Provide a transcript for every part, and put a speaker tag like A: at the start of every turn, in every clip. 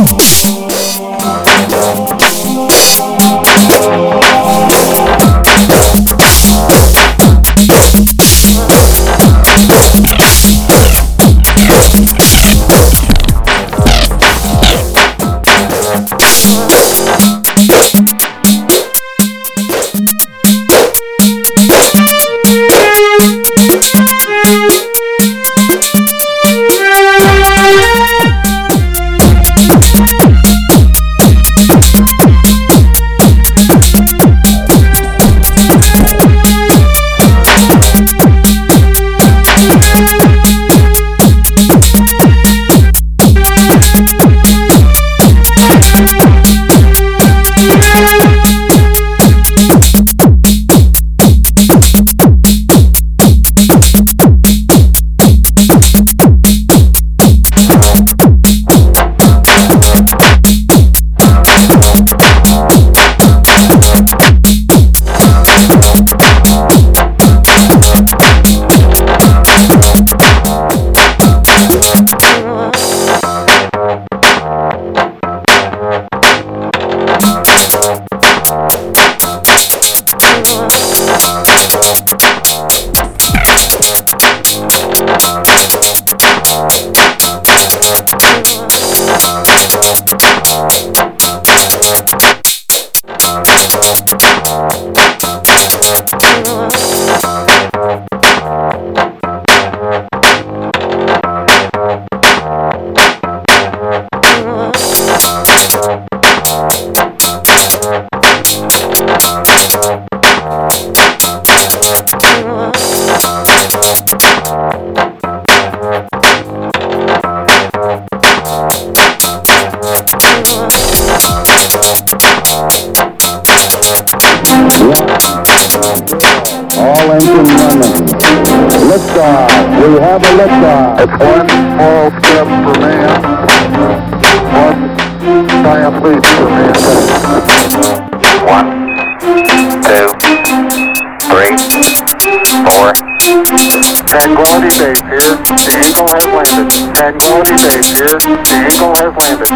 A: Oh. Thank you. We have a liftoff.
B: It's one small step for man, one giant leap for mankind.
C: One, two, three, four.
B: Tranquility Base here. The Eagle has landed. Tranquility Base here. The Eagle has landed.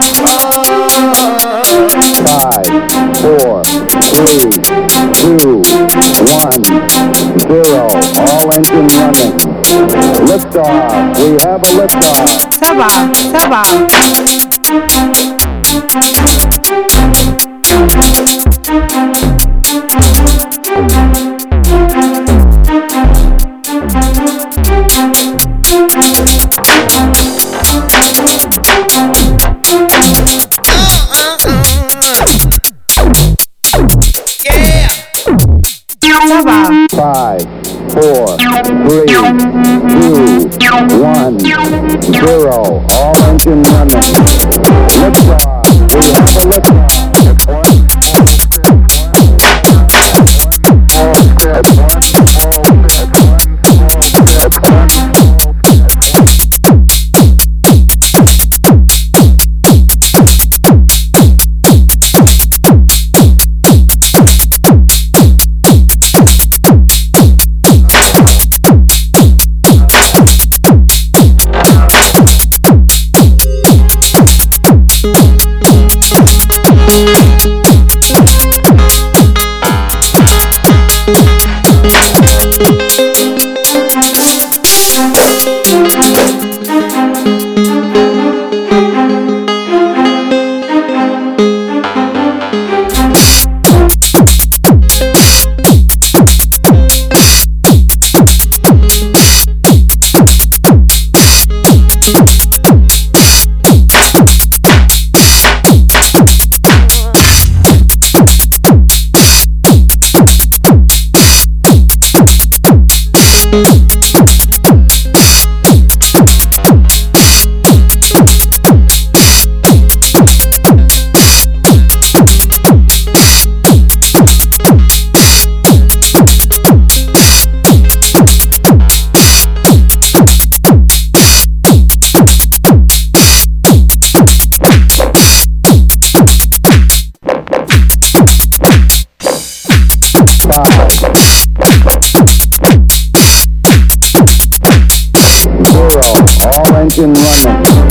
A: Five, four, three, two, one, zero. All engine running. Liftoff. We have a liftoff.
D: Saba, Saba.
A: Five, four, three, two, one, zero. All engine running. Liftoff. We have a liftoff. All engine